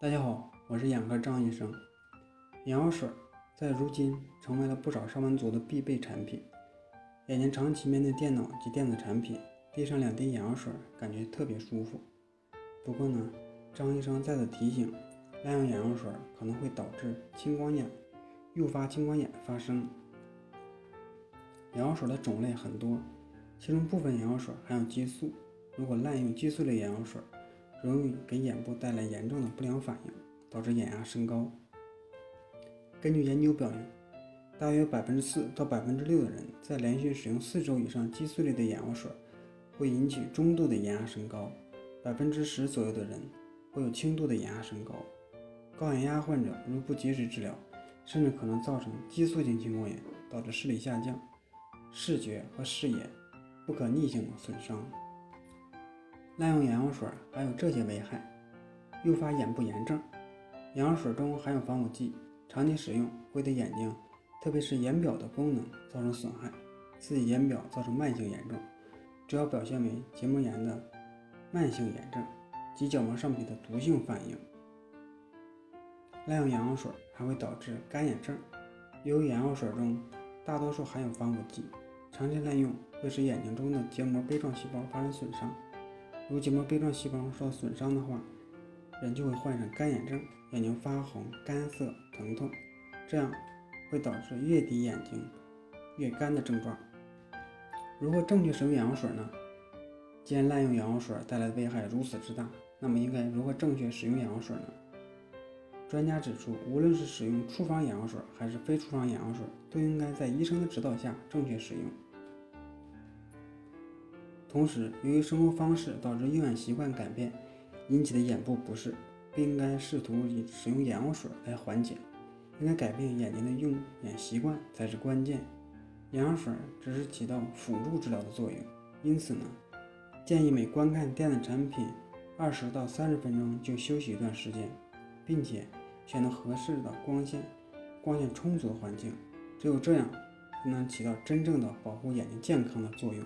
大家好，我是眼科张医生。眼药水在如今成为了不少上班族的必备产品。眼睛长期面对电脑及电子产品，滴上两滴眼药水，感觉特别舒服。不过呢，张医生再次提醒，滥用眼药水可能会导致青光眼，诱发青光眼发生。眼药水的种类很多，其中部分眼药水含有激素，如果滥用激素类眼药水，容易给眼部带来严重的不良反应，导致眼压升高。根据研究表明，大约百分之四到百分之六的人在连续使用四周以上激素类的眼药水，会引起中度的眼压升高；百分之十左右的人会有轻度的眼压升高。高眼压患者如不及时治疗，甚至可能造成激素性青光眼，导致视力下降、视觉和视野不可逆性的损伤。滥用眼药水还有这些危害：诱发眼部炎症。眼药水中含有防腐剂，长期使用会对眼睛，特别是眼表的功能造成损害，刺激眼表造成慢性炎症，主要表现为结膜炎的慢性炎症及角膜上皮的毒性反应。滥用眼药水还会导致干眼症，由于眼药水中大多数含有防腐剂，长期滥用会使眼睛中的结膜杯状细胞发生损伤。如结膜杯状细胞受到损伤的话，人就会患上干眼症，眼睛发红、干涩、疼痛，这样会导致越滴眼睛越干的症状。如何正确使用眼药水呢？既然滥用眼药水带来的危害如此之大，那么应该如何正确使用眼药水呢？专家指出，无论是使用处方眼药水还是非处方眼药水，都应该在医生的指导下正确使用。同时，由于生活方式导致用眼习惯改变引起的眼部不适，不应该试图以使用眼药水来缓解，应该改变眼睛的用眼习惯才是关键。眼药水只是起到辅助治疗的作用，因此呢，建议每观看电子产品二十到三十分钟就休息一段时间，并且选择合适的光线、光线充足的环境，只有这样才能起到真正的保护眼睛健康的作用。